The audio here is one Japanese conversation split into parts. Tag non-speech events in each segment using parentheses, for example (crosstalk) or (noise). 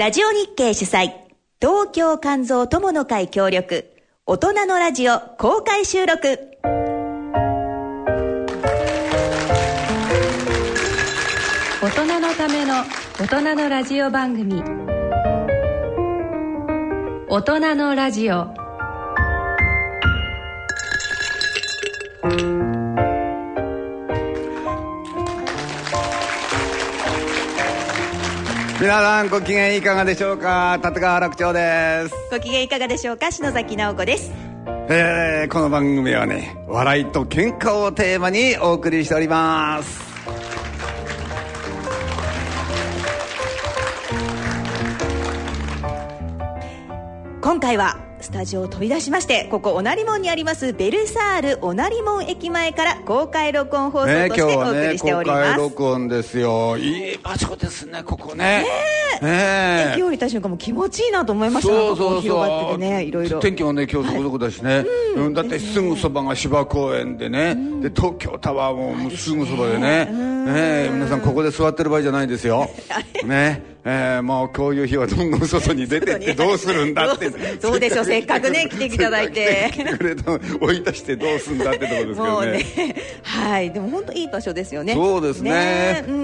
ラジオ日経主催、東京肝臓友の会協力、大人のラジオ公開収録。大人のための大人のラジオ番組大人のラジオ皆さんご機嫌いかがでしょうか？立川楽長です。ご機嫌いかがでしょうか？篠崎直子です。えー、この番組はね笑いと喧嘩をテーマにお送りしております。今回はスタジオを飛び出しましてここおなり門にありますベルサールおなり門駅前から公開録音放送とね、してお送りしてお公ります、開録音ですよ。いい場所ですねここね。ね駅降りた瞬間も気持ちいいなと思いました。そうそう広がっててねいろいろ。天気もね今日そこそこだしね、うん。だってすぐそばが芝公園でね、で東京タワーもすぐそばでね。ね。皆さんここで座ってる場合じゃないですよ。(laughs) ねえーもうこういう日はどんどん外に出てってどうするんだって。(laughs) どうでしょうせっかくね (laughs) 来ていただいて。来てくれたの追い出してどうすんだってところですけどね。ねはい。でも本当いい場所ですよね。そうですね。うん。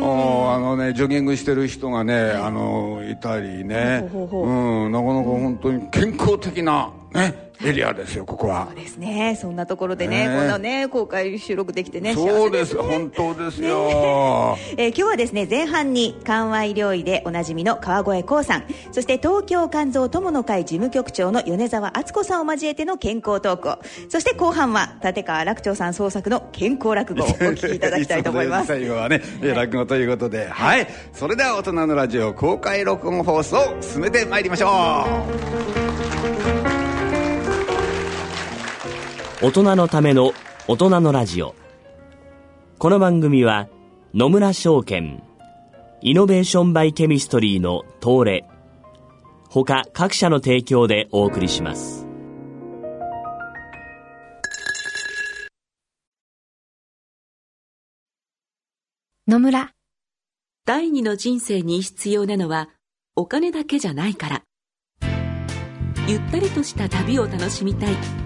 あのねジョギングしてる人がね、あのいたりね。うんなかなか本当に健康的なねエリアですよここは。そうですね。そんなところでねね。こんなね公開収録できてねそうです。幸せね。本当ですよ、えー今日はですね前半に緩和医療医でおなじみの川越光さんそして東京肝臓友の会事務局長の米沢敦子さんを交えての健康トークをそして後半は立川楽長さん創作の健康落語を (laughs) お聞きいただきたいと思います。最後はねえー落語ということで。はい。それでは大人のラジオ公開録音放送を進めてまいりましょ大人のための大人のラジオ。この番組は野村証券イノベーションバイケミストリーの東レ。他各社の提供でお送りします。野村。第二の人生に必要なのはお金だけじゃないから。ゆったりとした旅を楽しみたい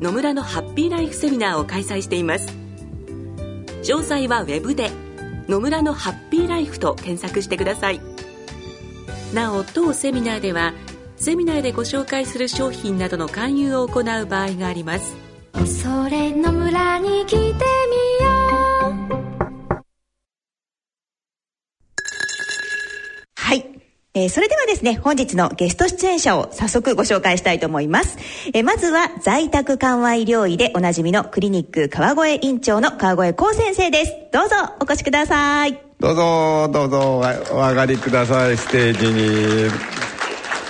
野村のハッピーライフセミナーを開催しています。詳細はウェブで「野村のハッピーライフ」と検索してください。なお当セミナーではセミナーでご紹介する商品などの勧誘を行う場合があります。それの村に来て。えーそれではですね、本日のゲスト出演者を早速ご紹介したいと思います。えーまずは在宅緩和医療医でおなじみのクリニック川越院長の川越幸先生です。どうぞお越しください。どうぞどうぞお上がりくださいステージに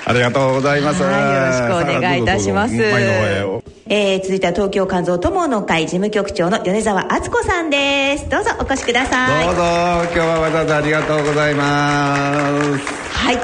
ありがとうございますはい、よろしくお願いいたします。えー続いては東京肝臓友の会事務局長の米沢敦子さんです。どうぞお越しください。どうぞ今日はわざわざありがとうございますはい。今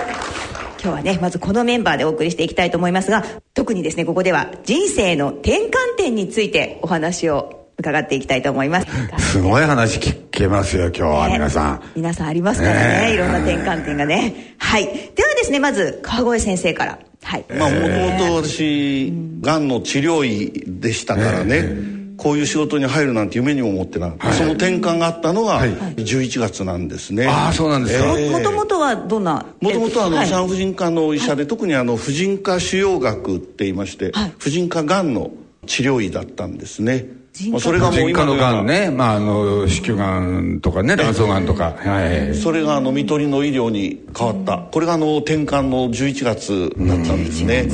日はね、まずこのメンバーでお送りしていきたいと思いますが、特にですね、ここでは人生の転換点についてお話を伺っていきたいと思います。(laughs) すごい話聞けますよ今日は皆さん、ね皆さんありますからね、ねえ。いろんな転換点がね。はい。ではですね、まず、川越先生から。はい。まあ、もともと私、がんの治療医でしたからね、こういう仕事に入るなんて夢にも思ってなかった、その転換があったのがはい。11月なんですね。ああそうなんですか、ええもともとはどんな？もともとはあのはい。産婦人科のお医者で、特にあの婦人科腫瘍学って言いまして、婦人科がんの治療医だったんですね。まあ、それがもう今のような。がんね、まあ、あの子宮がんとかね卵巣がんとか、はい、それがあの看取りの医療に変わった、これがあの転換の11月だったんですね。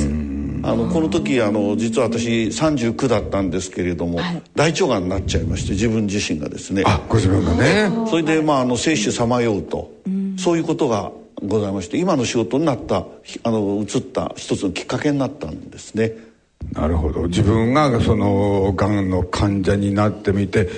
あのこの時あの実は私39だったんですけれども、大腸がんになっちゃいまして自分自身がですね。あご自分がね。それでまああの生死さまようと、そういうことがございまして今の仕事になったあの移った一つのきっかけになったんですねなるほど。自分がそのがんの患者になってみて、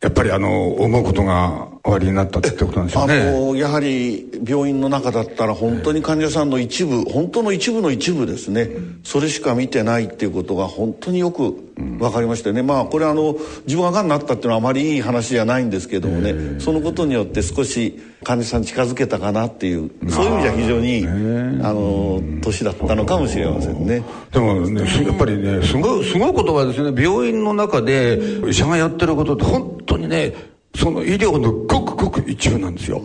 やっぱりあの思うことがおありになったってことなんでしょうね。あのやはり病院の中だったら本当に患者さんの一部本当の一部の一部ですね、それしか見てないっていうことが本当によく分かりましてね、まあこれはあの自分ががんになったっていうのはあまりいい話じゃないんですけどもね。そのことによって少し患者さんに近づけたかなっていうそういう意味では非常にあの年だったのかもしれませんね。でもねやっぱりねすごいすごいことはですね。病院の中で医者がやってることって本当にねその医療のごくごく一部なんですよ。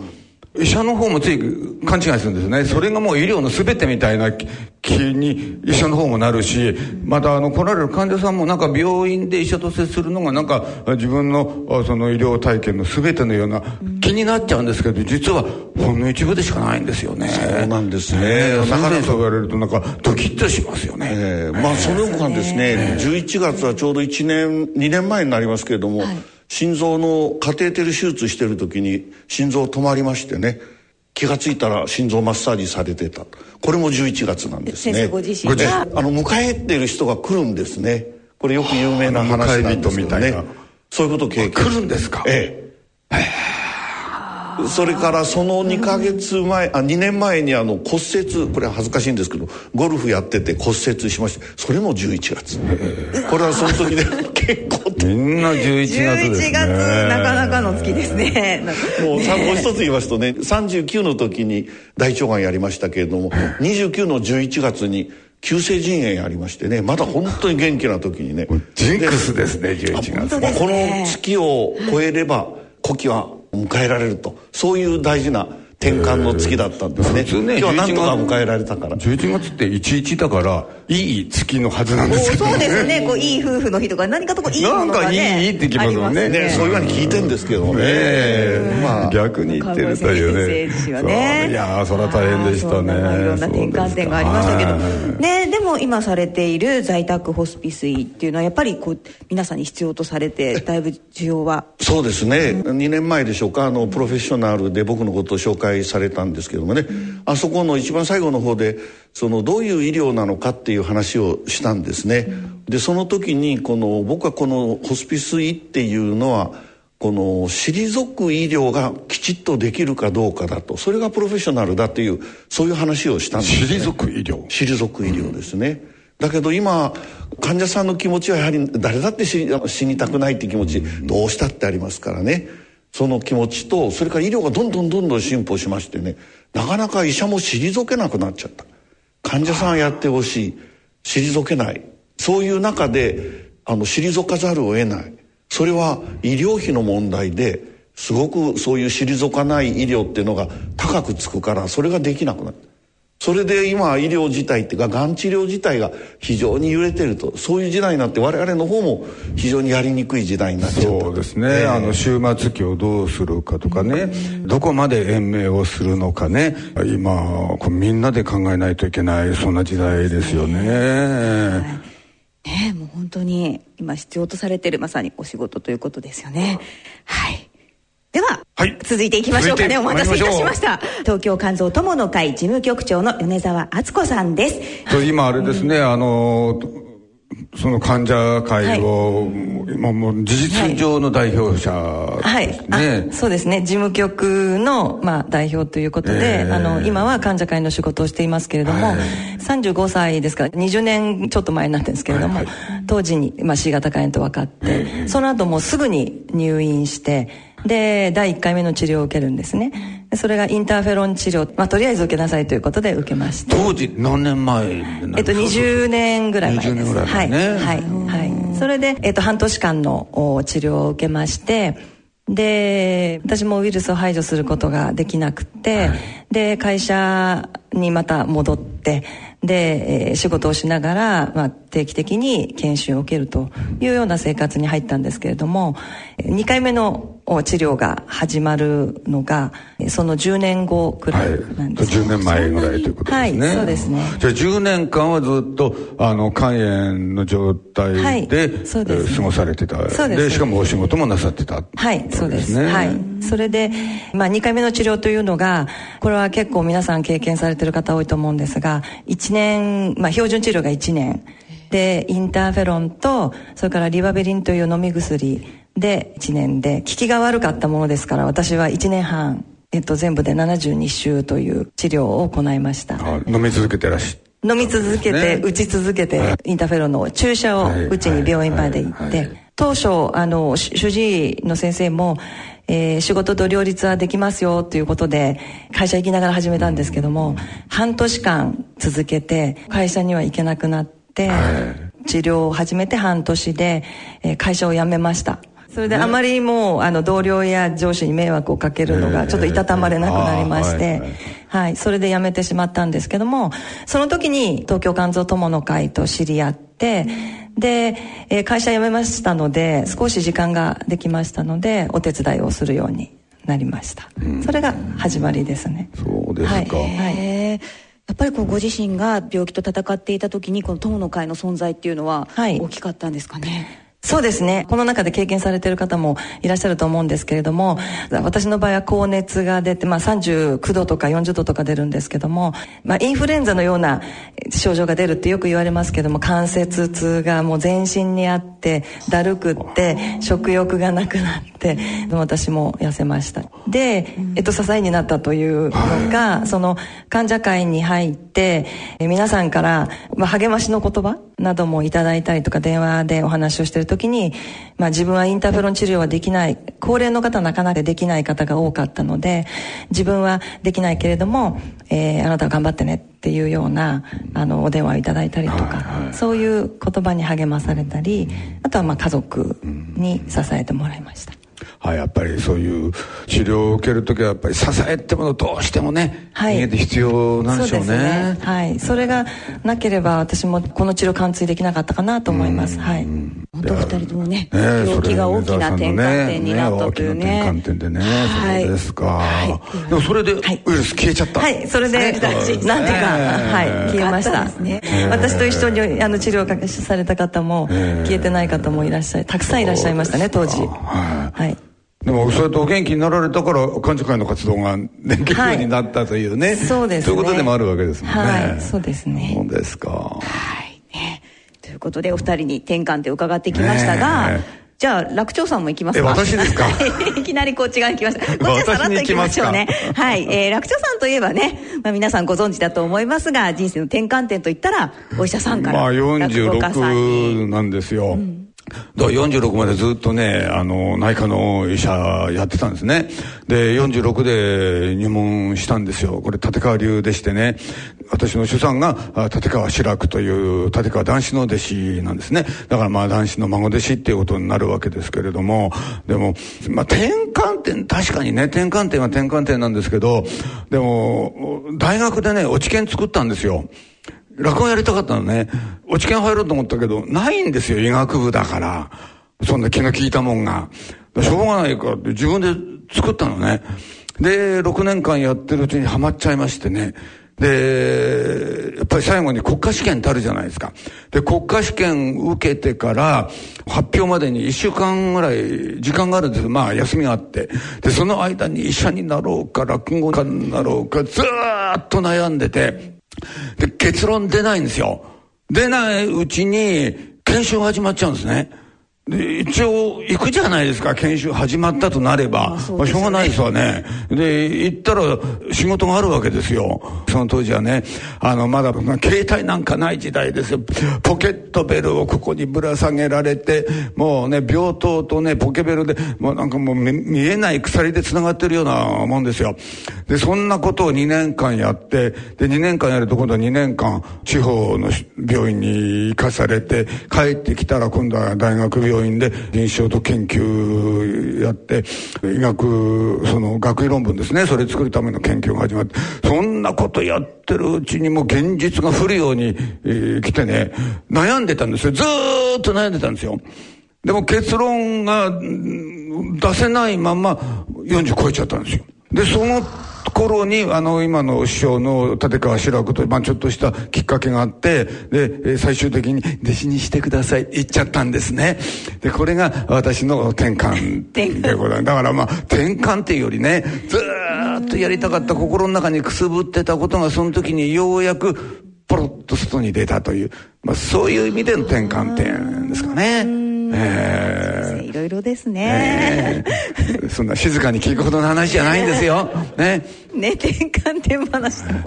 医者の方もつい勘違いするんですね。それがもう医療の全てみたいな気に医者の方もなるし、またあの来られる患者さんもなんか病院で医者と接するのがなんか自分のその医療体験の全てのような気になっちゃうんですけど、実はほんの一部でしかないんですよね。そうなんですね。だからそう言われるとなんかドキッとしますよね。えー、まあその他ですね、11月はちょうど1年、2年前になりますけれども、はい心臓のカテーテル手術してる時に心臓止まりましてね気が付いたら心臓マッサージされてた。これも11月なんですね。先生ご自身が？あの迎えてる人が来るんですね。これよく有名な話なんですけどね。そういうことを経験来るんですか？ええそれからその2か月前あ2年前にあの骨折これは恥ずかしいんですけどゴルフやってて骨折しましてそれも11月。これはその時で (laughs) 結構みんな11月です11月なかなかの月ですね。もうもう一つ言いますとね (laughs) 39の時に大腸がんやりましたけれども29の11月に急性腎炎やりましてねまだ本当に元気な時にね。ジンクスですね11月。ねこの月を超えれば古希は迎えられると。そういう大事な転換の月だったんですね。普通ね今日はなんとか迎えられたから。11月って11だからいい月のはずなんですけど、ね、そうですね。こういい夫婦の日とか何かとこういいものが、ね、なんかいいって聞きますもんね。ねそういうふうに聞いてんですけどね。ねまあ。逆に言ってるというね。ね。いやそれは大変でしたね。いろんな転換点がありましたけど。ねでも今されている在宅ホスピス医っていうのはやっぱりこう皆さんに必要とされて (laughs) だいぶ需要は。そうですね、うん、2年前でしょうかあのプロフェッショナルで僕のことを紹介されたんですけどもね、うん、あそこの一番最後の方でそのどういう医療なのかっていう話をしたんですね、うん、でその時にこの僕はこのホスピス医っていうのはこの退く医療がきちっとできるかどうかだと。それがプロフェッショナルだというそういう話をしたんですね。退く医療。退く医療ですね、だけど今患者さんの気持ちはやはり誰だって死にたくないっていう気持ちどうしたってありますからね。その気持ちとそれから医療がどんどんどんどん進歩しましてね。なかなか医者も退けなくなっちゃった。患者さんやってほしい退けない。そういう中であの退かざるを得ない。それは医療費の問題ですごくそういう退かない医療っていうのが高くつくからそれができなくなる。それで今医療自体っていうかがん治療自体が非常に揺れてるとそういう時代になって我々の方も非常にやりにくい時代になっちゃった。そうですね、えー、あの終末期をどうするかとかね、どこまで延命をするのかね。今こうみんなで考えないといけないそんな時代ですよね。ねもう本当に今必要とされてるまさにお仕事ということですよね。はいでは、はい、続いていきましょうかね。お待たせいたしました。東京肝臓友の会事務局長の米沢敦子さんです。今あれですね、うん、あの、その患者会を、はい、今もう事実上の代表者、はい、はい、そうですね。事務局の、まあ、代表ということで、えー、あの今は患者会の仕事をしていますけれども、はい、35歳ですから20年ちょっと前なんですけれども、はいはい、当時に、まあ、C 型肝炎と分かって、えー、その後もうすぐに入院してで第1回目の治療を受けるんですね。それがインターフェロン治療、まあ、とりあえず受けなさいということで受けました。当時何年前えっと20年ぐらい前です。20年ぐらい前ね。はいはい、はい、それで、えっと、半年間の治療を受けましてで私もウイルスを排除することができなくて、はい、で会社にまた戻ってで、えー、仕事をしながら、まあ、定期的に研修を受けるというような生活に入ったんですけれども2回目の治療が始まるのがその10年後くらいなんです、はい、10年前ぐらいということですね。はいそうですね。じゃあ10年間はずっとあの肝炎の状態で、はいそうです、ね、過ごされてた。そうです。でしかもお仕事もなさってた。はいそうです。ね。はい。それで、まあ、2回目の治療というのがこれは結構皆さん経験されてる方多いと思うんですが1年、まあ、標準治療が1年でインターフェロンとそれからリバベリンという飲み薬で1年で効きが悪かったものですから私は1年半、えっと、全部で72週という治療を行いました。飲み続けてらっし飲み続けて、打ち続けて、インターフェロンの注射を打ちに病院まで行って、当初、あの、主治医の先生も、えー、仕事と両立はできますよということで、会社行きながら始めたんですけども、半年間続けて、会社には行けなくなって、治療を始めて半年で、えー、会社を辞めました。それであまりもう、あの同僚や上司に迷惑をかけるのがちょっといたたまれなくなりまして、はい、それで辞めてしまったんですけどもその時に東京肝臓友の会と知り合ってで、えー、会社辞めましたので少し時間ができましたのでお手伝いをするようになりました、うん、それが始まりですね。そうですか、はい、はいやっぱりこうご自身が病気と闘っていた時にこの友の会の存在っていうのは大きかったんですかね、はいそうですね。この中で経験されている方もいらっしゃると思うんですけれども、私の場合は高熱が出て、まあ39度とか40度とか出るんですけども、まあインフルエンザのような症状が出るってよく言われますけども、関節痛がもう全身にあって、だるくって、食欲がなくなって、私も痩せました。で、えっと、支えになったというのが、その患者会に入って、皆さんから、まあ、励ましの言葉などもいただいたりとか、電話でお話をしている時に、まあ、自分はインターフェロン治療はできない高齢の方なかなかできない方が多かったので自分はできないけれども、えー、あなたは頑張ってねっていうようなあのお電話をいただいたりとか、そういう言葉に励まされたりあとはまあ家族に支えてもらいました。はい、やっぱりそういう治療を受ける時はやっぱり支えってものどうしてもね、はい、人間って必要なんでしょうね。うねはい、それがなければ私もこの治療完遂できなかったかなと思います。はい。本当二人ともね、病気が大きな転換点になったというね。大きな転換点でね、そうですか。はい、でもそれでウイルス消えちゃった。はい、それで、なんていうか、はい、消えました。私と一緒にあの治療をされた方も、消えてない方もいらっしゃい、たくさんいらっしゃいましたね、当時。はい。でもそうやってお元気になられたから幹事会の活動ができるようになったというね、はい、そうですね。そういうことでもあるわけですもんね。はいそうですね。そうですか。はいねということでお二人に転換点伺ってきましたが、ね、じゃあ楽長さんも行きますか。私ですか？(laughs) いきなりこっち側に来ました (laughs) こっちはさらっと行きましょうね。はい、えー、楽長さんといえばね、まあ、皆さんご存知だと思いますが人生の転換点といったらお医者さんからまあ46なんですよ、うんだから46までずっとね、あの、内科の医者やってたんですね。で、46で入門したんですよ。これ、立川流でしてね。私の主産が、立川志らくという、立川男子の弟子なんですね。だからまあ男子の孫弟子っていうことになるわけですけれども、でも、まあ転換点、確かにね、転換点は転換点なんですけど、でも、大学でね、落ち研作ったんですよ。落語やりたかったのね。落ち研入ろうと思ったけど、ないんですよ、医学部だから。そんな気の利いたもんが。しょうがないからって自分で作ったのね。で、6年間やってるうちにハマっちゃいましてね。で、やっぱり最後に国家試験ってあるじゃないですか。で、国家試験受けてから発表までに1週間ぐらい時間があるんですよまあ休みがあって。で、その間に医者になろうか落語家になろうかずーっと悩んでて。で、結論出ないんですよ。出ないうちに、検証が始まっちゃうんですね。で、一応、行くじゃないですか、研修始まったとなれば。まあ、まあ、しょうがないですわね。で、行ったら仕事があるわけですよ。その当時はね、あの、まだ、携帯なんかない時代ですよ。ポケットベルをここにぶら下げられて、もうね、病棟とね、ポケベルで、もうなんかもう見えない鎖で繋がってるようなもんですよ。で、そんなことを2年間やって、で、2年間やると今度は2年間、地方の病院に行かされて、帰ってきたら今度は大学病院病院で臨床と研究やって医学その学位論文ですね。それ作るための研究が始まってそんなことやってるうちにもう現実が降るように、えー、来てね悩んでたんですよ。ずっと悩んでたんですよ。でも結論が出せないまま40超えちゃったんですよ。でその頃にあの今の師匠の立川志らくと、まあ、ちょっとしたきっかけがあってで最終的に弟子にしてくださいって言っちゃったんですね。でこれが私の転換でございます。だからまあ転換っていうよりねずーっとやりたかった心の中にくすぶってたことがその時にようやくポロッと外に出たという、まあ、そういう意味での転換点ですかね。えー、いろいろですね、えー、そんな静かに聞くほどの話じゃないんですよ。ね。ね、転換点話でも。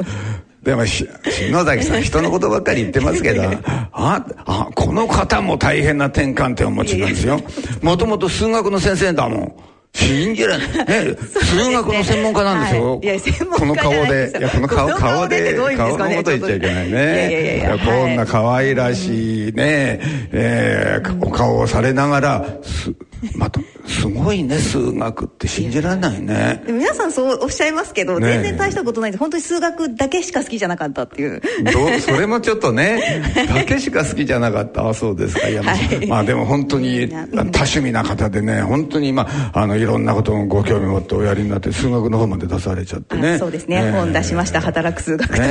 でもし、篠崎さん、人のことばっかり言ってますけど、あ、あ、この方も大変な転換点をお持ちなんですよ。もともと数学の先生だもん。信じられない。ね、(laughs) 数学の専門家なんですよ。いや、専門家この顔で、いや、この顔、顔で、顔のこと言っちゃいけないね。いやこんな可愛らしいね、えー、お顔をされながら、す、また、すごいね、数学って信じられないね。皆さんそうおっしゃいますけど、ね全然大したことないんで、本当に数学だけしか好きじゃなかったっていう。どう？それもちょっとね、(laughs) だけしか好きじゃなかった。あ、そうですか。いや、まあはいまあでも本当に多趣味な方でね、本当にまあ、あの、いろんなことをご興味持っておやりになって、数学の方まで出されちゃってね。あそうですね、本出しました、働く数学という。ね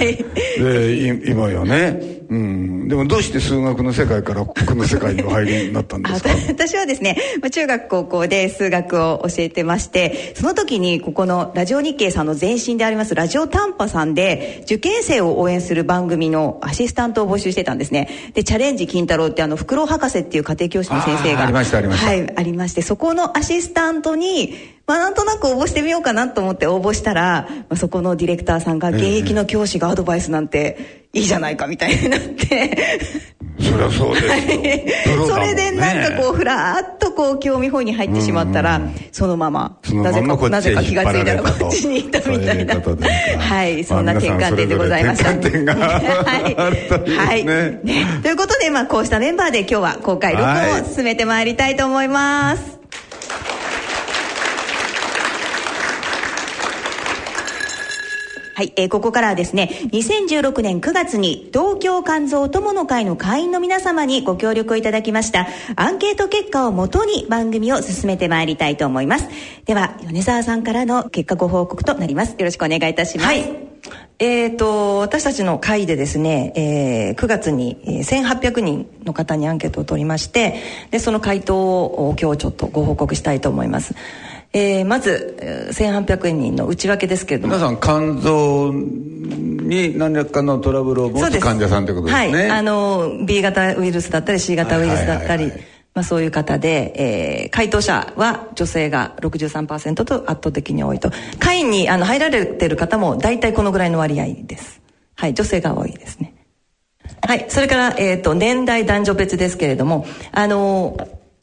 えで、い今やね、うん。でもどうして数学の世界からこの世界にお入りになったんであすか？私はですね、まあ中学高校で数学を教えてまして、その時にここのラジオ日経さんの前身でありますラジオ短波さんで受験生を応援する番組のアシスタントを募集してたんですね。で、チャレンジ金太郎ってあの、フクロウ博士っていう家庭教師の先生が。ありましたありましたはい、ありまして、そこのアシスタントに、まあなんとなく応募してみようかなと思って応募したら、まあ、そこのディレクターさんが現役の教師がアドバイスなんていいじゃないかみたいになって、そりゃそうですよ。プロだそれでなんかこうふらーっとこう興味本位に入ってしまったらそのままそのまなぜかなぜか気がついたらこっちに行ったみたいなはいそんなまあ転換点でございましたはい。はい。ね。ということでまあこうしたメンバーで今日は公開録音を進めてまいりたいと思います。はい、えーここからはですね、2016年9月に東京肝臓友の会の会員の皆様にご協力をいただきましたアンケート結果をもとに番組を進めてまいりたいと思います。では、米沢さんからの結果ご報告となります。よろしくお願いいたします。はい。えー、と私たちの会でですね、えー9月に1800人の方にアンケートを取りましてでその回答を今日ちょっとご報告したいと思います、えーまずえー1800人の内訳ですけれども。皆さん肝臓に何らかのトラブルを持つ患者さんということですね。はい、あの B 型ウイルスだったり C 型ウイルスだったりまあ、そういう方で、えー回答者は女性が63%と圧倒的に多いと。会員にあの入られてる方も大体このぐらいの割合です。はい女性が多いですね。はいそれから、えー、と年代男女別ですけれどもあの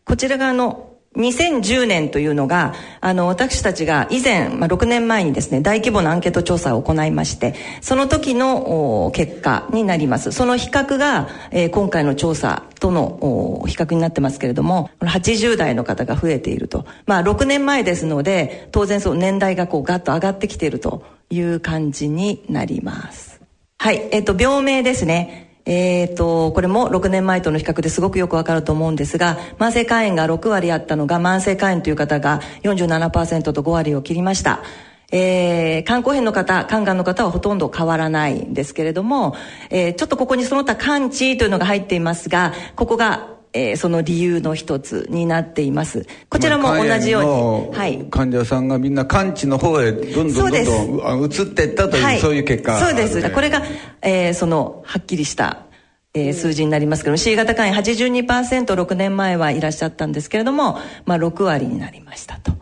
こちら側の2010年というのがあの私たちが以前、まあ、6年前にですね大規模なアンケート調査を行いましてその時の結果になります。その比較が、えー今回の調査との比較になってますけれども80代の方が増えていると。まあ6年前ですので当然そう年代がこうガッと上がってきているという感じになります。はいえっ、と病名ですね。えー、とこれも6年前との比較ですごくよくわかると思うんですが慢性肝炎が6割あったのが慢性肝炎という方が47%と5割を切りました。えー、肝硬変の方肝がんの方はほとんど変わらないんですけれども、えーちょっとここにその他肝地というのが入っていますがここが、えーその理由の一つになっています。こちらも同じようにはい。患者さんがみんな完治の方へどんどんどんどんあ移っていったという、はい。そういう結果そうです。これが、えーそのはっきりした、えー数字になりますけども C 型肝炎 82%6 年前はいらっしゃったんですけれども、まあ、6割になりましたと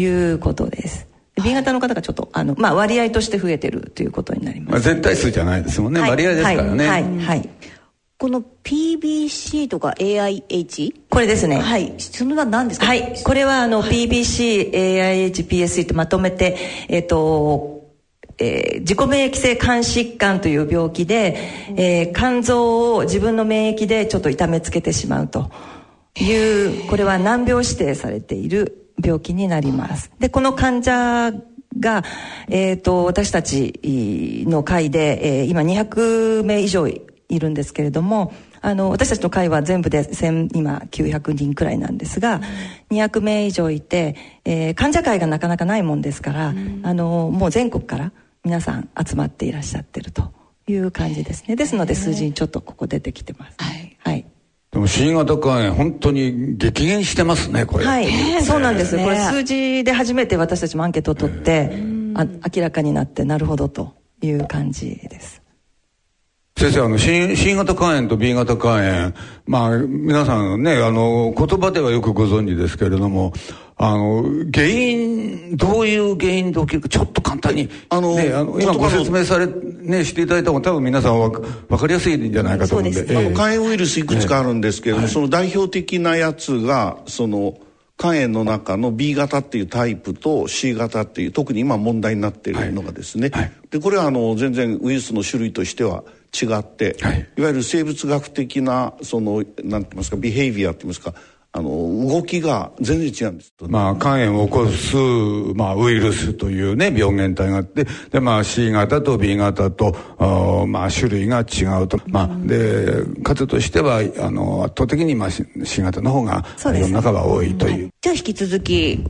いうことです。で B 型の方がちょっとあの、まあ、割合として増えてるということになります、まあ、絶対数じゃないですもんね、はい。割合ですからね、はい。はい、はいこの PBC とか AIH? これですね。はい。それは何ですか？はい、これはあの PBC、AIH、PSC ってまとめて、えっ、と、えー自己免疫性肝疾患という病気で、えー肝臓を自分の免疫でちょっと痛めつけてしまうというこれは難病指定されている病気になります。でこの患者が、えー、と私たちの会で、えー今200名以上いいるんですけれどもあの私たちの会は全部で1000今900人くらいなんですが、うん、200名以上いて、えー、患者会がなかなかないもんですから、うん、あのもう全国から皆さん集まっていらっしゃってるという感じですね。ですので数字にちょっとここ出てきてます、はい、はい。でも C 型肝炎本当に激減してますねこれ。はい、そうなんです、ね、これ数字で初めて私たちもアンケートを取って、あ明らかになってなるほどという感じです先生あの C, C 型肝炎と B 型肝炎。まあ皆さんねあの言葉ではよくご存知ですけれどもあの原因どういう原因で起きるかちょっと簡単にあの、ね、あの今ご説明され、ね、していただいた方が多分皆さんわ分かりやすいんじゃないかと思うんで、ね、あの肝炎ウイルスいくつかあるんですけれども、その代表的なやつがその肝炎の中の B 型っていうタイプと C 型っていう特に今問題になっているのがですね、はい。はい、でこれはあの全然ウイルスの種類としては違って、はい、いわゆる生物学的なそのなんて言いますかビヘイビアって言いますかあの動きが全然違うんです。まあ肝炎を起こす、まあ、ウイルスというね病原体があってで、まあ、C 型と B 型とまあ、種類が違うと、まあ、で数としてはあの圧倒的に、まあ、C 型の方が世の中は多いという。はい、じゃあ引き続き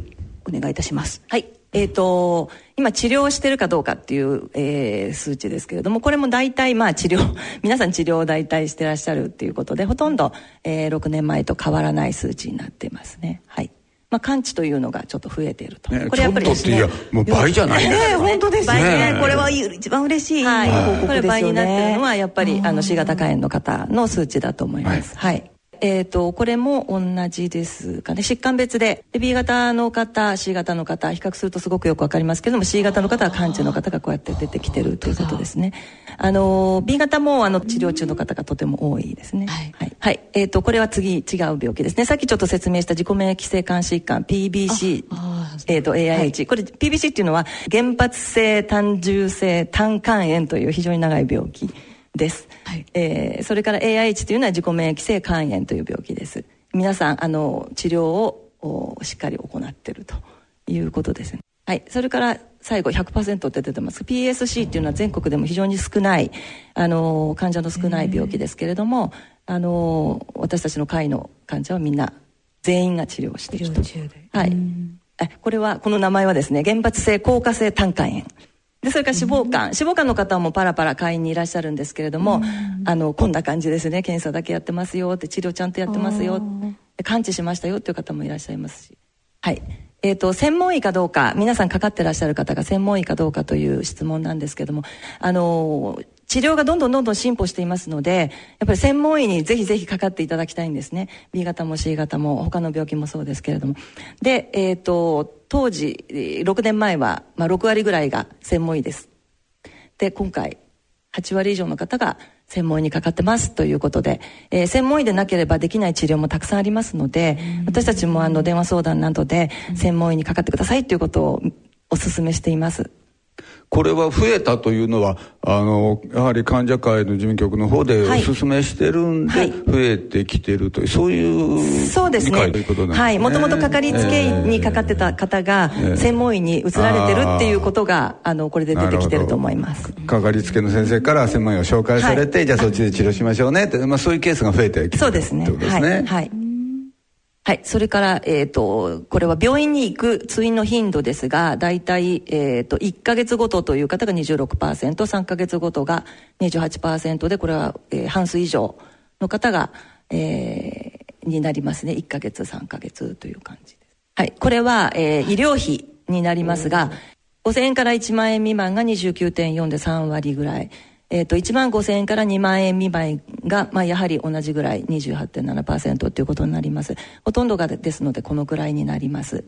お願いいたします。はいえーと、今治療してるかどうかっていう、えー、数値ですけれどもこれも大体まあ治療 (laughs) 皆さん治療を大体してらっしゃるっていうことでほとんど、えー、6年前と変わらない数値になっていますねはいまあ、完治というのがちょっと増えていると。ね、これやっぱりですね。もう倍じゃないですか。ね、本当ですね。これは一番嬉しい報告ですよね。これ倍になってるのはやっぱりあの C 型肝炎の方の数値だと思います。はい、はいえーと、これも同じですかね。疾患別でで B 型の方 C 型の方比較するとすごくよく分かりますけども C 型の方は患者の方がこうやって出てきてるということですね。あの B 型もあの治療中の方がとても多いですね。はい、はい。はい、えーと、これは次違う病気ですね。さっきちょっと説明した自己免疫性肝疾患 PBC えーと、AIH、はい、これ PBC っていうのは原発性単重性胆管炎という非常に長い病気です、はい、えー、それから AIH というのは自己免疫性肝炎という病気です。皆さんあの治療をしっかり行っているということですね。はい。それから最後100%って出てます。PSC っていうのは全国でも非常に少ないあの患者の少ない病気ですけれどもあの私たちの会の患者はみんな全員が治療しているとはい。これはこの名前はですね原発性硬化性胆管炎でそれから脂肪肝、脂肪肝の方もパラパラ会員にいらっしゃるんですけれども、あのこんな感じですね。検査だけやってますよって治療ちゃんとやってますよ完治しましたよっていう方もいらっしゃいますし。はい。えーと、専門医かどうか。皆さんかかってらっしゃる方が専門医かどうかという質問なんですけどもあの治療がどんどんどんどん進歩していますのでやっぱり専門医にぜひぜひかかっていただきたいんですね。B 型も C 型も他の病気もそうですけれども。で、えーと、当時6年前は、まあ、6割ぐらいが専門医です。で今回8割以上の方が専門医にかかってますということで、えー、専門医でなければできない治療もたくさんありますので、私たちもあの電話相談などで専門医にかかってくださいということをお勧めしています。これは増えたというのはあのやはり患者会の事務局の方でお勧めしてるんで、はい、増えてきてるというそういうそうですね。はいもともとかかりつけ医にかかってた方が専門医に移られてるっていうことがあのこれで出てきてると思います。かかりつけの先生から専門医を紹介されて、はい、じゃあそっちで治療しましょうねって、まあ、そういうケースが増えてきてるそうですね。ってことですね。はい、はいはい。それから、えっ、ー、と、これは病院に行く通院の頻度ですが、大体、えっ、ー、と、1ヶ月ごとという方が26%、3ヶ月ごとが28%で、これは、えー、半数以上の方が、えー、になりますね。1ヶ月、3ヶ月という感じです。はい。これは、えー、医療費になりますが、5000円から1万円未満が29.4で3割ぐらい。えっ、ー、と、1万5000円から2万円未満が、まあ、やはり同じぐらい28.7%ということになります。ほとんどがですので、このぐらいになります。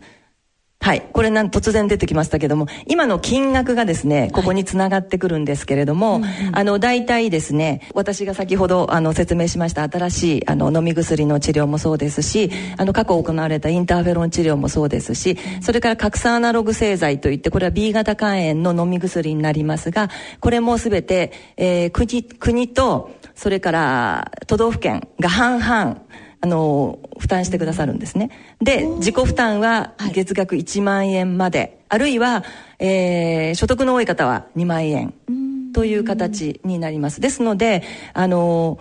はい。これなん突然出てきましたけども、今の金額がですね、ここにつながってくるんですけれども、はい、あの、大体ですね、私が先ほど、あの、説明しました新しい、あの、飲み薬の治療もそうですし、あの、過去行われたインターフェロン治療もそうですし、それから核酸アナログ製剤といって、これは B 型肝炎の飲み薬になりますが、これもすべて、えー、国、国と、それから都道府県が半々、あの負担してくださるんですねで自己負担は月額1万円まで、はい、あるいは、えー、所得の多い方は2万円という形になります。ですのであの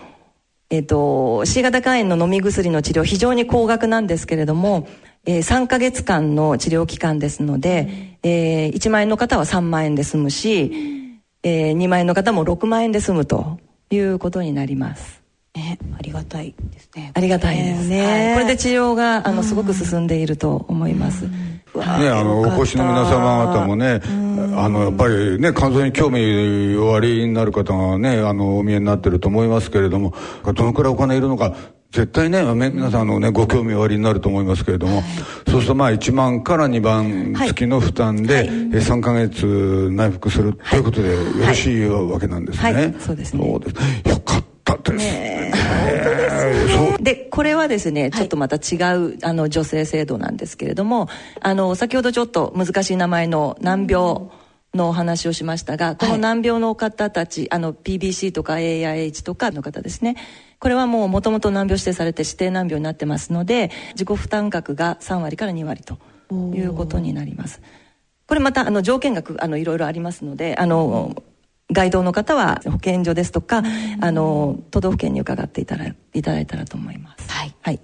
えっ、と C 型肝炎の飲み薬の治療非常に高額なんですけれども、えー、3ヶ月間の治療期間ですので、えー、1万円の方は3万円で済むし、えー、2万円の方も6万円で済むということになりますね、ありがたいですね。ありがたいです。ね、はい、これで治療があのすごく進んでいると思います。ね、あのお越しの皆様方もね、あのやっぱりね肝臓に興味おありになる方がねあのお見えになってると思いますけれども、どのくらいお金いるのか。絶対ね、皆さんのね、ご興味おありになると思いますけれども、そうするとまあ1万から2番月の負担で、はい、3か月内服するということでよろしいわけなんですね。はい、そうですね。そうです。よかったですね。でこれはですねちょっとまた違う、あの女性制度なんですけれどもあの先ほどちょっと難しい名前の難病のお話をしましたがこの難病の方たち、あの PBC とか AIH とかの方ですね。これはもうもともと難病指定されて指定難病になってますので自己負担額が3割から2割ということになります。これまたあの条件額あのいろいろありますのであの、該当の方は保健所ですとか、あの都道府県に伺っていただいただいたらと思います。はい、はい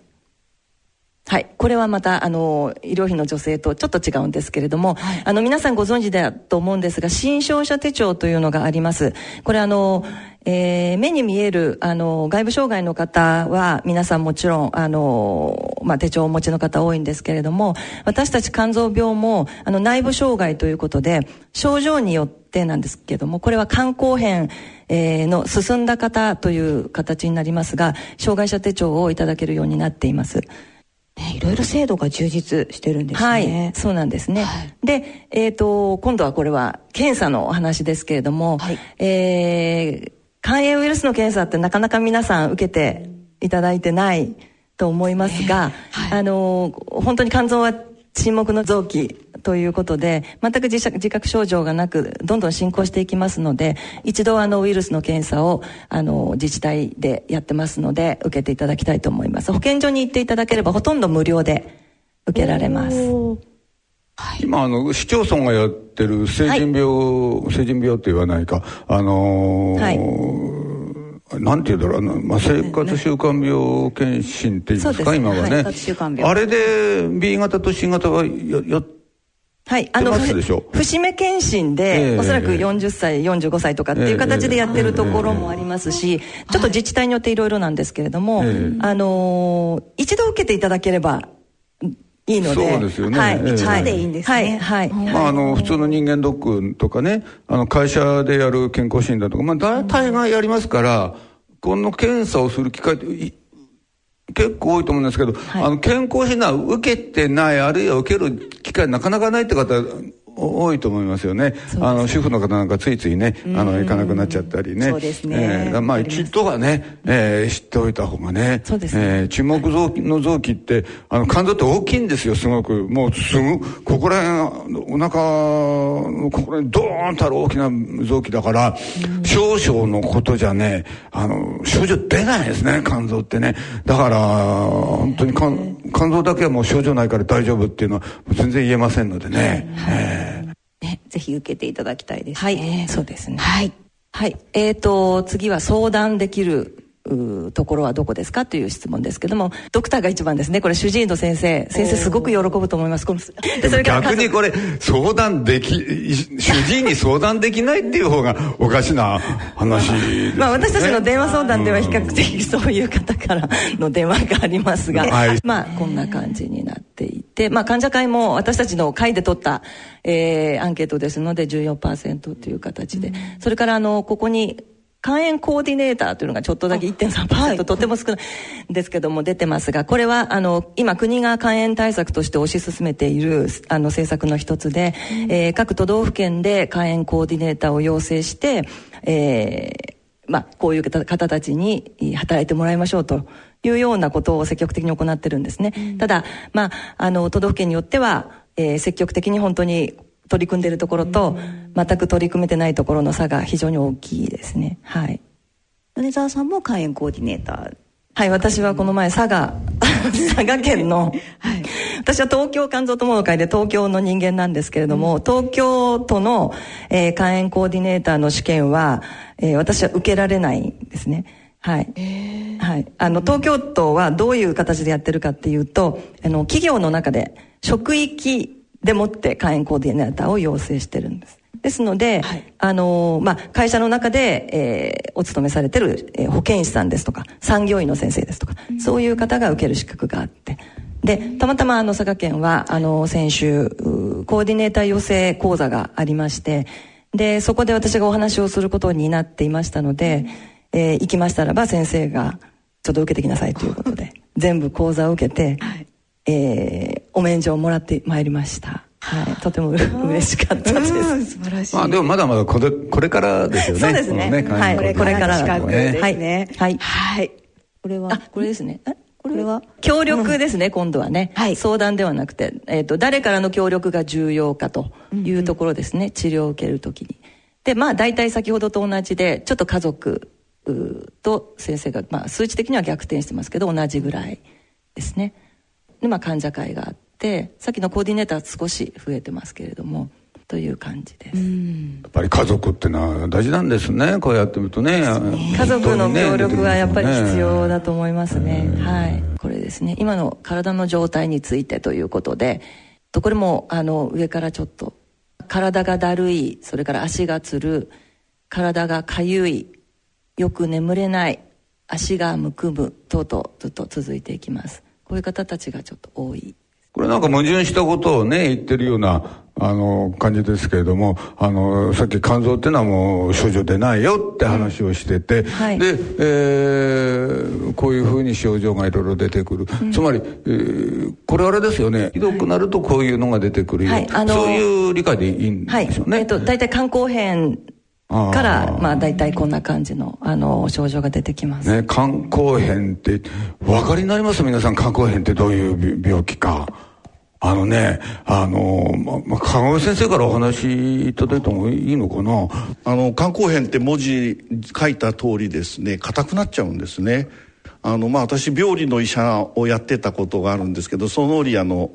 はい、これはまたあの医療費の助成とちょっと違うんですけれども、はい、あの皆さんご存知だと思うんですが新商者手帳というのがあります。これあの、えー、目に見えるあの外部障害の方は皆さんもちろんあの、まあ、手帳をお持ちの方多いんですけれども私たち肝臓病もあの内部障害ということで症状によってなんですけどもこれは肝硬変えー、の進んだ方という形になりますが障害者手帳をいただけるようになっています。ね、いろいろ制度が充実してるんですね。はい、そうなんですね。はい、で、えっ、ー、と、今度はこれは検査のお話ですけれども、はい、えー、肝炎ウイルスの検査ってなかなか皆さん受けていただいてないと思いますが、はい、あの、本当に肝臓は沈黙の臓器ということで全く自自覚症状がなくどんどん進行していきますので一度あのウイルスの検査をあの自治体でやってますので受けていただきたいと思います。保健所に行っていただければほとんど無料で受けられます。今あの市町村がやってる成人病、はい、成人病って言わないか。あのーはい。なんて言うだろうな、まあ、生活習慣病検診っていうんですか、今はね、あれで B 型と C 型はややはい、あの節目検診で、えー、おそらく40歳45歳とかっていう形でやってるところもありますし、えー、ちょっと自治体によっていろいろなんですけれども、あのー、一度受けていただければいいので。そうですよね。はい。一度でいいんですね。はい。まあ、あの、普通の人間ドックとかね、あの、会社でやる健康診断とか、まあ、大体がやりますから、この検査をする機会って、結構多いと思うんですけど、はい、あの、健康診断受けてない、あるいは受ける機会なかなかないって方、多いと思いますよね。あの主婦の方なんかついついね、あの行かなくなっちゃったりね。そうですね。えー、まあ一度はね、えー、知っておいた方がね。そうですね。えー、沈黙臓器の臓器ってあの肝臓って大きいんですよ。すごくもうすぐここら辺お腹のここら辺ドーンとある大きな臓器だから、少々のことじゃね、あの症状出ないですね。肝臓ってね。だから本当に肝肝臓だけはもう症状ないから大丈夫っていうのは全然言えませんのでね。えーね、ぜひ受けていただきたいですね。はい、そうですね。はい。はい。えっ、ー、と、次は相談できるところはどこですかという質問ですけどもドクターが一番ですね。これ主治医の先生。先生すごく喜ぶと思います。この逆にこれ相談でき主治医に相談できないっていう方がおかしな話、ね、まあ私たちの電話相談では比較的そういう方からの電話がありますが、はい、まあこんな感じになっていてまあ患者会も私たちの会で取った、えー、アンケートですので14%という形で、それからあのここに肝炎コーディネーターというのがちょっとだけ1.3%、はい、とても少ないんですけども出てますが、これはあの今国が肝炎対策として推し進めているあの政策の一つで、うん、えー、各都道府県で肝炎コーディネーターを要請して、えー、まあ、こういう方たちに働いてもらいましょうというようなことを積極的に行ってるんですね。うん、ただ、まあ、あの、都道府県によっては、えー、積極的に本当に取り組んでいるところと、全く取り組めてないところの差が非常に大きいですね。はい。米沢さんも肝炎コーディネーターはい、私はこの前佐賀、(laughs) 佐賀県の、はい、私は東京肝臓友の会で東京の人間なんですけれども、うん、東京都の、えー、肝炎コーディネーターの試験は、えー、私は受けられないんですね。はい。はい。あの、東京都はどういう形でやってるかっていうと、あの、企業の中で、職域でもって肝炎コーディネーターを要請してるんです。ですので、はい、あのまあ、会社の中で、えー、お勤めされてる、えー、保健師さんですとか、産業医の先生ですとか、うん、そういう方が受ける資格があって、で、たまたまあの佐賀県は、あの、先週、コーディネーター養成講座がありまして、で、そこで私がお話をすることになっていましたので、えー、行きましたらば先生が、ちょっと受けてきなさいということで、(laughs) 全部講座を受けて、はい、えー、お免状をもらってまいりました。はい、とても嬉しかったです。素晴らしい。まあでもまだまだこれこれからですよね。そうですね。ねはい、これからですね。はい。はい。はい。これは？あ、これですね。これ？は？協力ですね、今度はね、はい、相談ではなくて、えーと、誰からの協力が重要かというところですね、うんうん、治療を受けるときにでまあ大体先ほどと同じでちょっと家族と先生が、まあ、数値的には逆転してますけど同じぐらいですねで、まあ、患者会があってさっきのコーディネーター少し増えてますけれどもという感じです。やっぱり家族ってのは大事なんですね。こうやってみるとね。家族の協力はやっぱり必要だと思いますね、ね、はい。これですね。今の体の状態についてということでこれもあの上からちょっと体がだるいそれから足がつる体がかゆいよく眠れない足がむくむ等々ずっと続いていきますこういう方たちがちょっと多い。これなんか矛盾したことをね、言ってるような、あの、感じですけれども、あの、さっき肝臓ってのはもう症状出ないよって話をしてて、はい、で、えー、こういうふうに症状がいろいろ出てくる。うん、つまり、えー、これあれですよね、ひどくなるとこういうのが出てくるよ。はい、あのそういう理解でいいんですよね。はい、えっ、と、大体肝硬変から、まあ大体こんな感じの、あの、症状が出てきます。ね、肝硬変って、お分かりになります？皆さん、肝硬変ってどういう病気か。あのね、あの、ま、ま、香川先生からお話いただいてもいいのかな？あの、肝硬変って文字書いた通りですね、硬くなっちゃうんですね。あの、まあ、私、病理の医者をやってたことがあるんですけど、その折、あの、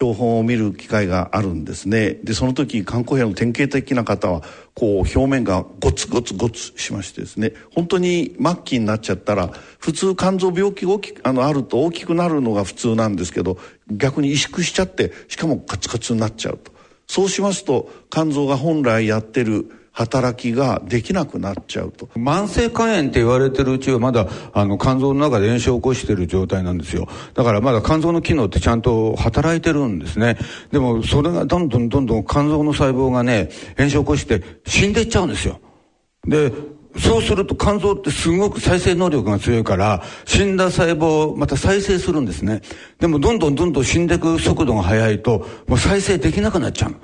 標本を見る機会があるんですね。でその時肝硬変の典型的な方はこう表面がゴツゴツゴツしましてですね。本当に末期になっちゃったら普通肝臓病気があのあると大きくなるのが普通なんですけど逆に萎縮しちゃってしかもカツカツになっちゃうと。そうしますと肝臓が本来やってる働きができなくなっちゃうと慢性肝炎って言われてるうちはまだあの肝臓の中で炎症を起こしてる状態なんですよだからまだ肝臓の機能ってちゃんと働いてるんですねでもそれがどんどんどんどん肝臓の細胞がね炎症を起こして死んでいっちゃうんですよでそうすると肝臓ってすごく再生能力が強いから、死んだ細胞をまた再生するんですね。でもどんどんどんどん死んでいく速度が速いと、もう再生できなくなっちゃう。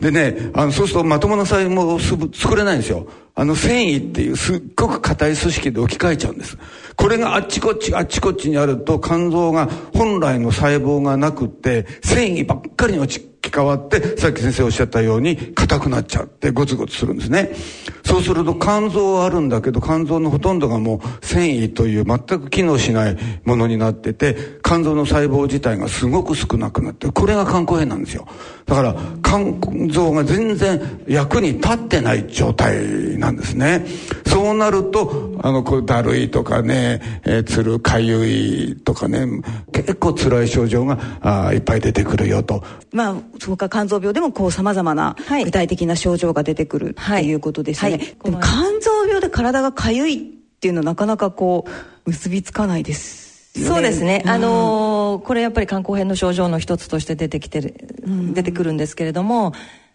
でね、あの、そうするとまともな細胞を作れないんですよ。あの、繊維っていうすっごく硬い組織で置き換えちゃうんです。これがあっちこっちあっちこっちにあると肝臓が本来の細胞がなくって、繊維ばっかりに落ち変わって、さっき先生おっしゃったように硬くなっちゃってゴツゴツするんですね。そうすると肝臓はあるんだけど、肝臓のほとんどがもう繊維という全く機能しないものになってて、肝臓の細胞自体がすごく少なくなって、これが肝硬変なんですよ。だから肝臓が全然役に立ってない状態なんですね。そうなると、あの、こうだるいとかね、えー、つるかゆいとかね、結構辛い症状があいっぱい出てくるよと。まあそうか肝臓病でもこうさまざまな具体的な症状が出てくるっていうことですね、はい。はい、でも肝臓病で体がかゆいっていうのはなかなかこう結びつかないですそうですね、うん、あのー、これやっぱり肝硬変の症状の一つとして出てきてる、うん、出てくるんですけれども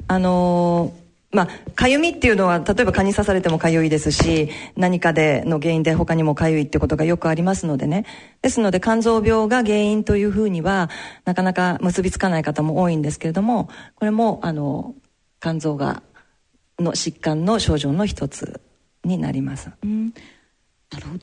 あのーまあ、かゆみっていうのは、例えば蚊に刺されてもかゆいですし、何かでの原因で他にもかゆいってことがよくありますのでね。ですので、肝臓病が原因というふうには、なかなか結びつかない方も多いんですけれども、これも、あの、肝臓が、の疾患の症状の一つになります。うん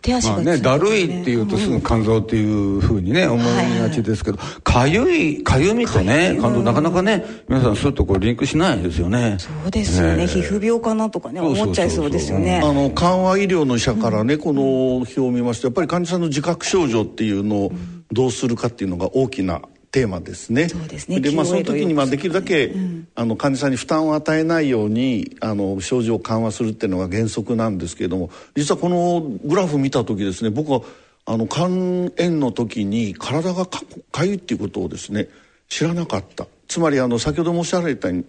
手足が、まあね、だるいっていうとすぐ肝臓っていうふうにね、思いがちですけど、かゆい、かゆみとね、肝臓なかなかね、皆さんするとこうリンクしないですよね。そうですよね。皮膚病かなとかね、思っちゃいそうですよね。あの、緩和医療の医者からね、この表を見ますと、やっぱり患者さんの自覚症状っていうのをどうするかっていうのが大きなテーマですね。そうですね。でまあ、その時にまあできるだけ、あの患者さんに負担を与えないようにあの症状を緩和するっていうのが原則なんですけれども実はこのグラフ見た時ですね僕はあの肝炎の時に体がかかゆいっていうことをですね知らなかった。つまりあの先ほど申し上げたように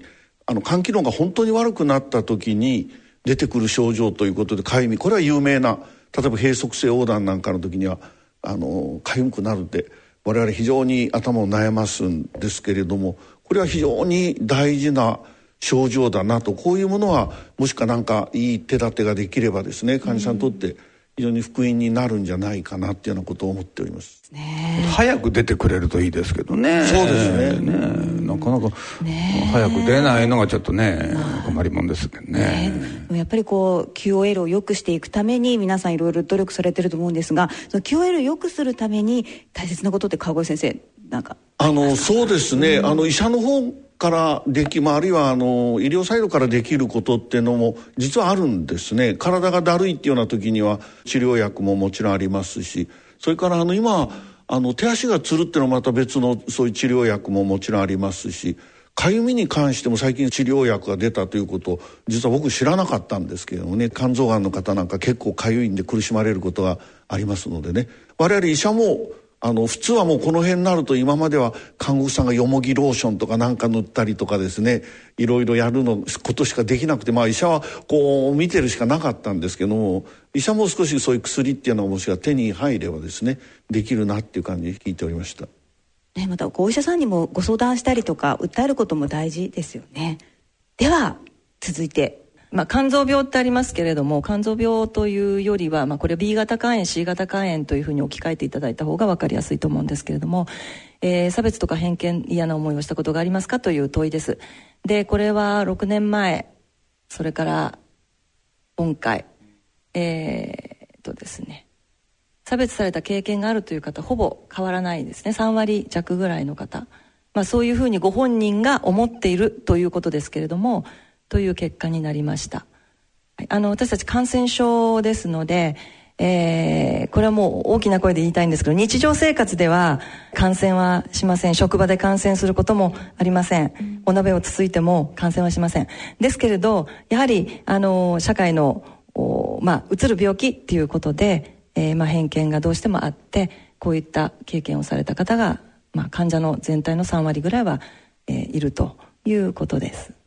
あの肝機能が本当に悪くなった時に出てくる症状ということでかゆみ。これは有名な例えば閉塞性横断なんかの時にはあのかゆくなるんで我々非常に頭を悩ますんですけれどもこれは非常に大事な症状だなとこういうものはもしかなんかいい手立てができればですね患者さんにとって非常に福音になるんじゃないかなっていうようなことを思っております。早く出てくれるといいですけどね。そうですね。ねなかなか早く出ないのがちょっとね困りもんですけどね。でもやっぱりこう QOL を良くしていくために皆さんいろいろ努力されてると思うんですがその QOL を良くするために大切なことって川越先生なんか？あのそうですね、あの医者の方からでき、まあ、あるいはあの医療サイドからできることっていうのも実はあるんですね。体がだるいっていうような時には治療薬ももちろんありますしそれからあの今あの手足がつるっていうのはまた別のそういう治療薬ももちろんありますしかゆみに関しても最近治療薬が出たということ実は僕知らなかったんですけどもね肝臓がんの方なんか結構かゆいんで苦しまれることがありますのでね。我々医者もあの普通はもうこの辺になると今までは看護婦さんがよもぎローションとかなんか塗ったりとかですねいろいろやるのことしかできなくてまあ医者はこう見てるしかなかったんですけども医者も少しそういう薬っていうのがもしが手に入ればですねできるなっていう感じで聞いておりました。ね、またお医者さんにもご相談したりとか訴えることも大事ですよねでは続いてまあ、肝臓病ってありますけれども肝臓病というよりは、まあ、これ B 型肝炎 C 型肝炎というふうに置き換えていただいた方が分かりやすいと思うんですけれども、えー差別とか偏見嫌な思いをしたことがありますかという問いです。でこれは6年前それから今回えーっとですね差別された経験があるという方ほぼ変わらないですね。3割弱ぐらいの方、まあ、そういうふうにご本人が思っているということですけれどもという結果になりました。はい。あの私たち感染症ですので、えーこれはもう大きな声で言いたいんですけど日常生活では感染はしません。職場で感染することもありません。お鍋をつついても感染はしません。ですけれどやはりあの社会のおまあ、うつる病気っていうことで、えーまあ、偏見がどうしてもあってこういった経験をされた方が、まあ、患者の全体の3割ぐらいは、えーいるということです。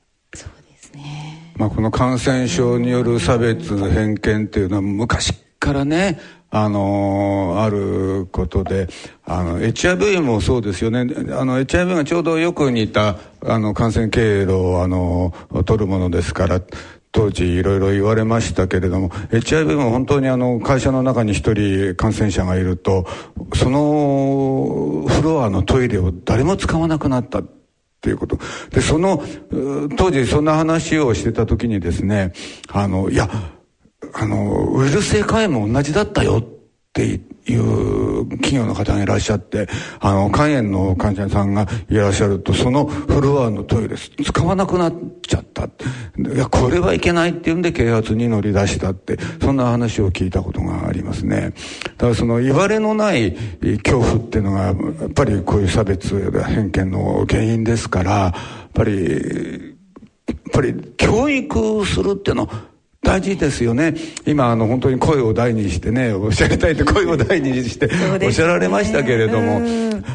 ね。まあ、この感染症による差別偏見っていうのは昔からねあのあることであの HIV もそうですよね。あの HIV がちょうどよく似たあの感染経路をあの取るものですから当時いろいろ言われましたけれども HIV も本当にあの会社の中に一人感染者がいるとそのフロアのトイレを誰も使わなくなった。ていうこと。で、その、当時そんな話をしてた時にですね、あの、いや、あの、ウイルス性肝炎も同じだったよっていう企業の方がいらっしゃって、あの、肝炎の患者さんがいらっしゃると、そのフロアのトイレ使わなくなっちゃった。いや、これはいけないっていうんで啓発に乗り出したって、そんな話を聞いたことがありますね。ただその言われのない恐怖っていうのが、やっぱりこういう差別や偏見の原因ですから、やっぱり、やっぱり教育するっていうのは大事ですよね。今、あの、本当に声を大にしてね、おっしゃりたいって声を大にしてねおっしゃられましたけれども、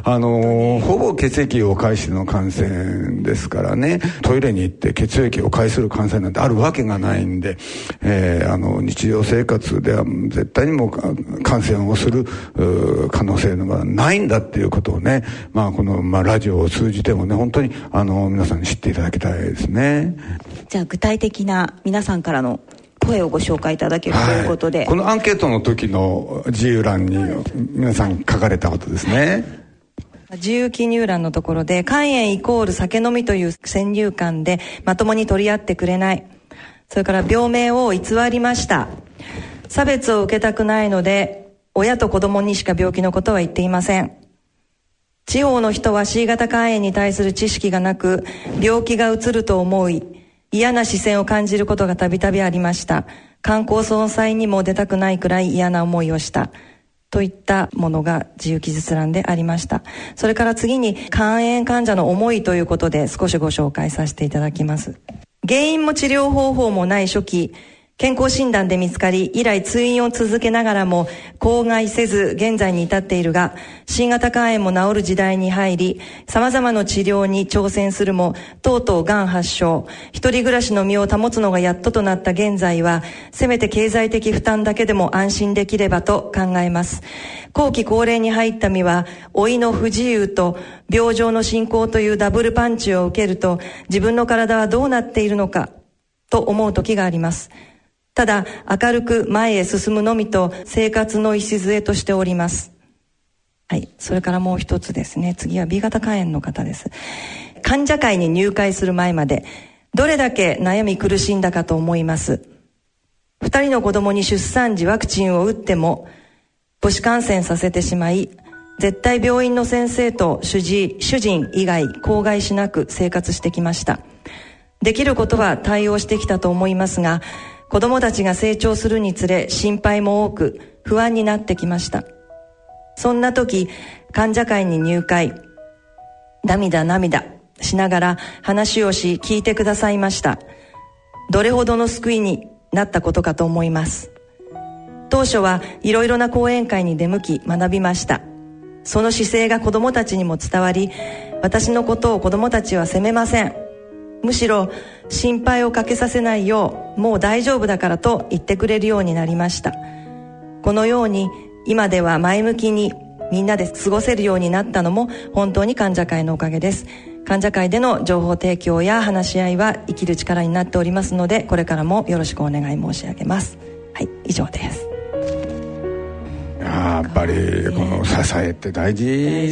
あの、ほぼ血液を介しての感染ですからね、トイレに行って血液を介する感染なんてあるわけがないんで、えーあの、日常生活では絶対にも感染をする可能性がないんだっていうことをね、まあ、この、まあ、ラジオを通じてもね、本当に、あの、皆さんに知っていただきたいですね。じゃあ具体的な皆さんからの声をご紹介いただけるということで、このアンケートの時の自由欄に皆さん書かれたことですね。自由記入欄のところで、肝炎イコール酒飲みという先入観でまともに取り合ってくれない。それから病名を偽りました。差別を受けたくないので、親と子供にしか病気のことは言っていません。地方の人は C 型肝炎に対する知識がなく、病気がうつると思い、嫌な視線を感じることがたびたびありました。観光総裁にも出たくないくらい嫌な思いをした。といったものが自由記述欄でありました。それから次に肝炎患者の思いということで少しご紹介させていただきます。原因も治療方法もない初期、健康診断で見つかり、以来通院を続けながらも、口外せず現在に至っているが、新型肝炎も治る時代に入り、様々な治療に挑戦するも、とうとう癌発症、一人暮らしの身を保つのがやっととなった現在は、せめて経済的負担だけでも安心できればと考えます。後期高齢に入った身は、老いの不自由と病状の進行というダブルパンチを受けると、自分の体はどうなっているのか、と思う時があります。ただ明るく前へ進むのみと生活の礎としております。はい。それからもう一つですね。次は B 型肝炎の方です。患者会に入会する前まで、どれだけ悩み苦しんだかと思います。二人の子供に出産時ワクチンを打っても、母子感染させてしまい、絶対病院の先生と主治主人以外口外しなく生活してきました。できることは対応してきたと思いますが、子供たちが成長するにつれ心配も多く不安になってきました。そんな時患者会に入会。涙涙。しながら話をし聞いてくださいました。どれほどの救いになったことかと思います。当初はいろいろな講演会に出向き学びました。その姿勢が子供たちにも伝わり私のことを子供たちは責めません。むしろ心配をかけさせないようもう大丈夫だからと言ってくれるようになりました。このように今では前向きにみんなで過ごせるようになったのも本当に患者会のおかげです。患者会での情報提供や話し合いは生きる力になっておりますのでこれからもよろしくお願い申し上げます。はい以上です。やっぱりこの支えって大事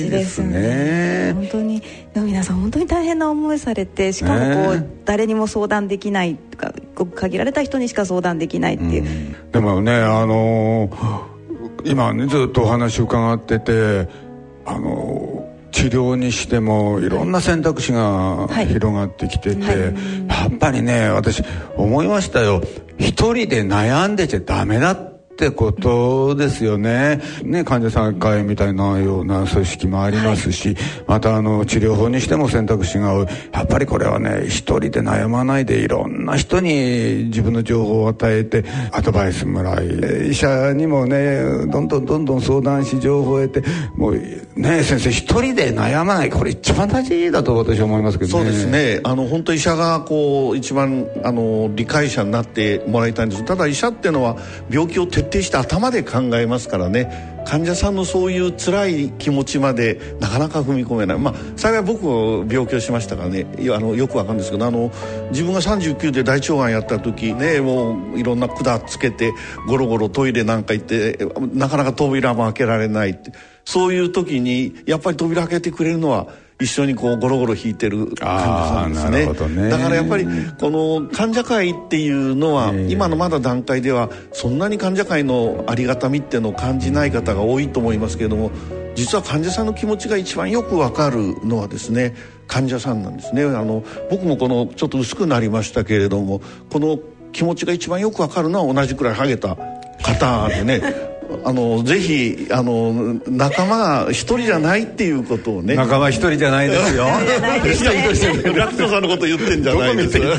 ですね。本当に皆さん本当に大変な思いされてしかもこう、誰にも相談できないとか限られた人にしか相談できないっていう。うん、でもねあの今ねずっとお話伺っててあの治療にしてもいろんな選択肢が広がってきてて、はい。はい、やっぱりね私思いましたよ。一人で悩んでちゃダメだってってことですよね。ね、患者さん会みたいなような組織もありますし、はい、またあの、治療法にしても選択肢が多い。やっぱりこれはね、一人で悩まないでいろんな人に自分の情報を与えて、アドバイスもらい、医者にもね、どんどんどんどん相談し、情報を得て、もうね、先生一人で悩まない。これ一番大事だと私は思いますけどね。そうですね。あの、本当医者がこう、一番、あの、理解者になってもらいたいんです。ただ医者っていうのは、病気を徹底して頭で考えますからね。患者さんのそういう辛い気持ちまでなかなか踏み込めない。まあ幸い僕病気をしましたからね。あのよくわかるんですけどあの自分が39で大腸がんやった時ねもういろんな管つけてゴロゴロトイレなんか行ってなかなか扉も開けられないって。そういう時にやっぱり扉開けてくれるのは一緒にこうゴロゴロ弾いてる患者さんですね、ね、だからやっぱりこの患者会っていうのは今のまだ段階ではそんなに患者会のありがたみっていうのを感じない方が多いと思いますけれども実は患者さんの気持ちが一番よくわかるのはですね患者さんなんですね。あの僕もこのちょっと薄くなりましたけれどもこの気持ちが一番よくわかるのは同じくらいハゲた方でねあのぜひあの仲間が一人じゃないっていうことをね。仲間一人じゃないですよ。(laughs) ラクトさんのこと言ってんじゃないです。よ (laughs)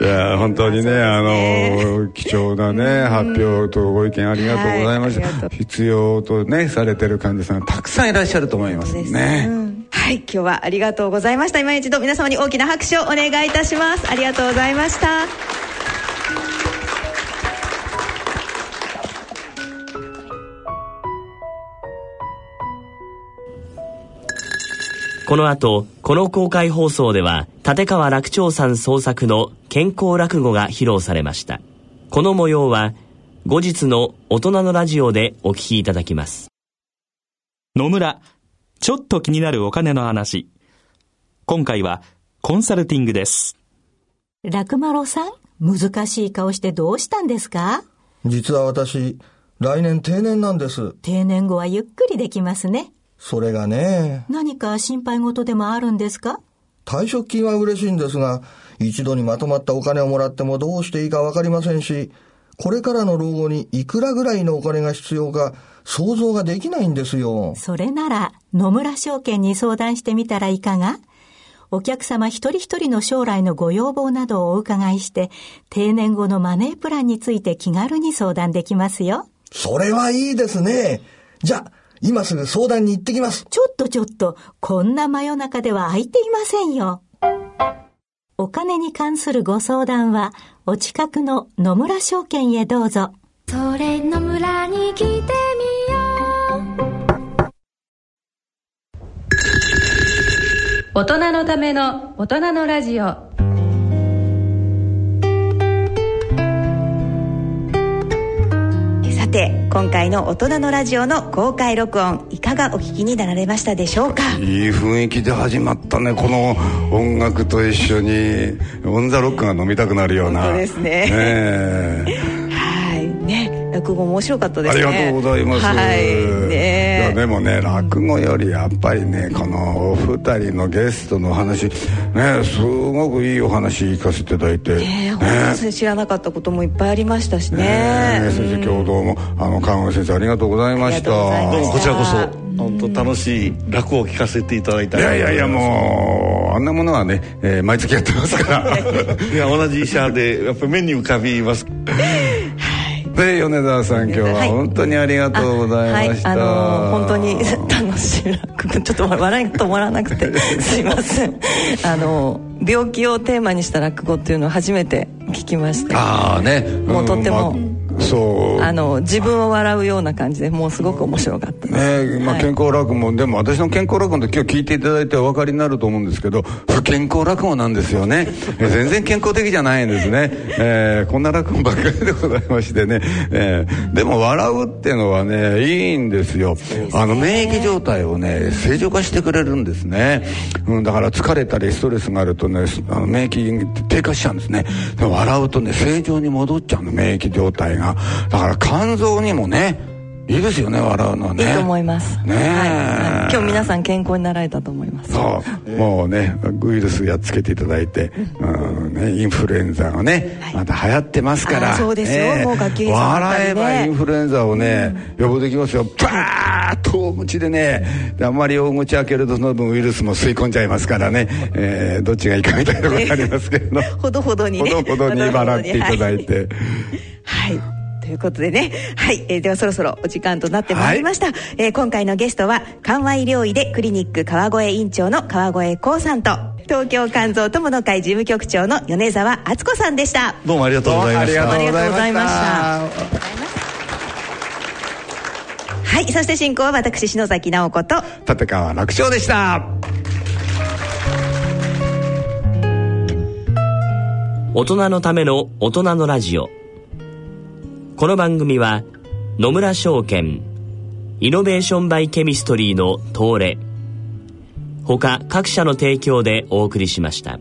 いや本当にねあの貴重なね発表とご意見ありがとうございました、はい、必要とねされてる患者さんたくさんいらっしゃると思いますね、うん、はい。今日はありがとうございました。今一度皆様に大きな拍手をお願いいたします。ありがとうございましたこの後、この公開放送では、立川楽長さん創作の健康落語が披露されました。この模様は、後日の大人のラジオでお聞きいただきます。野村、ちょっと気になるお金の話。今回は、コンサルティングです。楽丸さん、難しい顔してどうしたんですか？実は私、来年定年なんです。定年後はゆっくりできますね。それがね。何か心配事でもあるんですか？退職金は嬉しいんですが、一度にまとまったお金をもらってもどうしていいかわかりませんし、これからの老後にいくらぐらいのお金が必要か想像ができないんですよ。それなら野村証券に相談してみたらいかが？お客様一人一人の将来のご要望などをお伺いして、定年後のマネープランについて気軽に相談できますよ。それはいいですね。じゃあ、今すぐ相談に行ってきます。ちょっとちょっと、こんな真夜中では空いていませんよ。お金に関するご相談は、お近くの野村証券へどうぞ。それ野村に来てみよう大人のための大人のラジオて今回の大人のラジオの公開録音いかがお聞きになられましたでしょうか？いい雰囲気で始まったねこの音楽と一緒に。オン・ザ・ロックが飲みたくなるような。本当ですね。ね落語も面白かったですね。ありがとうございます、はい。ね。いやでもね落語よりやっぱりねこのお二人のゲストのお話ねすごくいいお話聞かせていただいて、ね本当に知らなかったこともいっぱいありましたしね。ね先生今日どうもあの川越先生ありがとうございました。どうもこちらこそ本当楽しい落語を聞かせていただいた。いやいやいやもうあんなものはね、えー毎月やってますから。(laughs) いや同じ医者でやっぱり目に浮かびます (laughs) で米沢さん今日は本当にありがとうございました、はい、あのー本当に楽しい落語。ちょっと笑いが止まらなくて (laughs) すいません。あのー病気をテーマにした落語っていうのを初めて聞きまして。ああね。もうとってもうんまあそう。あの自分を笑うような感じでもうすごく面白かった。ねまあ、健康落語も、でも私の健康落語って今日聞いていただいてお分かりになると思うんですけど不健康落語なんですよね。え全然健康的じゃないんですね、えーこんな落語ばっかりでございましてね、えーでも笑うっていうのはねいいんですよ。あの免疫状態をね正常化してくれるんですね、うん、だから疲れたりストレスがあるとねあの免疫低下しちゃうんですね。でも笑うとね正常に戻っちゃうの免疫状態がだから肝臓にもねいいですよね笑うのはね。いいと思います。ねえ、今日皆さん健康になられたと思います。そう、もうねウイルスやっつけていただいて、うん。ね、インフルエンザがね、また流行ってますから。あそうですよ。ねもう学級ね笑えばインフルエンザをね、予防できますよ。バーッと大口でねであんまり大口開けるとその分ウイルスも吸い込んじゃいますからね、えーどっちがいいかみたいなところがありますけど、(laughs) ほどほどにね。ほどほどに笑っていただいて。(laughs) はい。ということでね。はい。えーではそろそろお時間となってまいりました。えー今回のゲストは、緩和医療医でクリニック川越院長の川越光さんと、東京肝臓友の会事務局長の米沢敦子さんでした。どうもありがとうございましたどうもありがとうございましたはい。そして進行は私、篠崎直子と、立川楽勝でした大人のための大人のラジオこの番組は野村証券イノベーションバイケミストリーの東レ他各社の提供でお送りしました。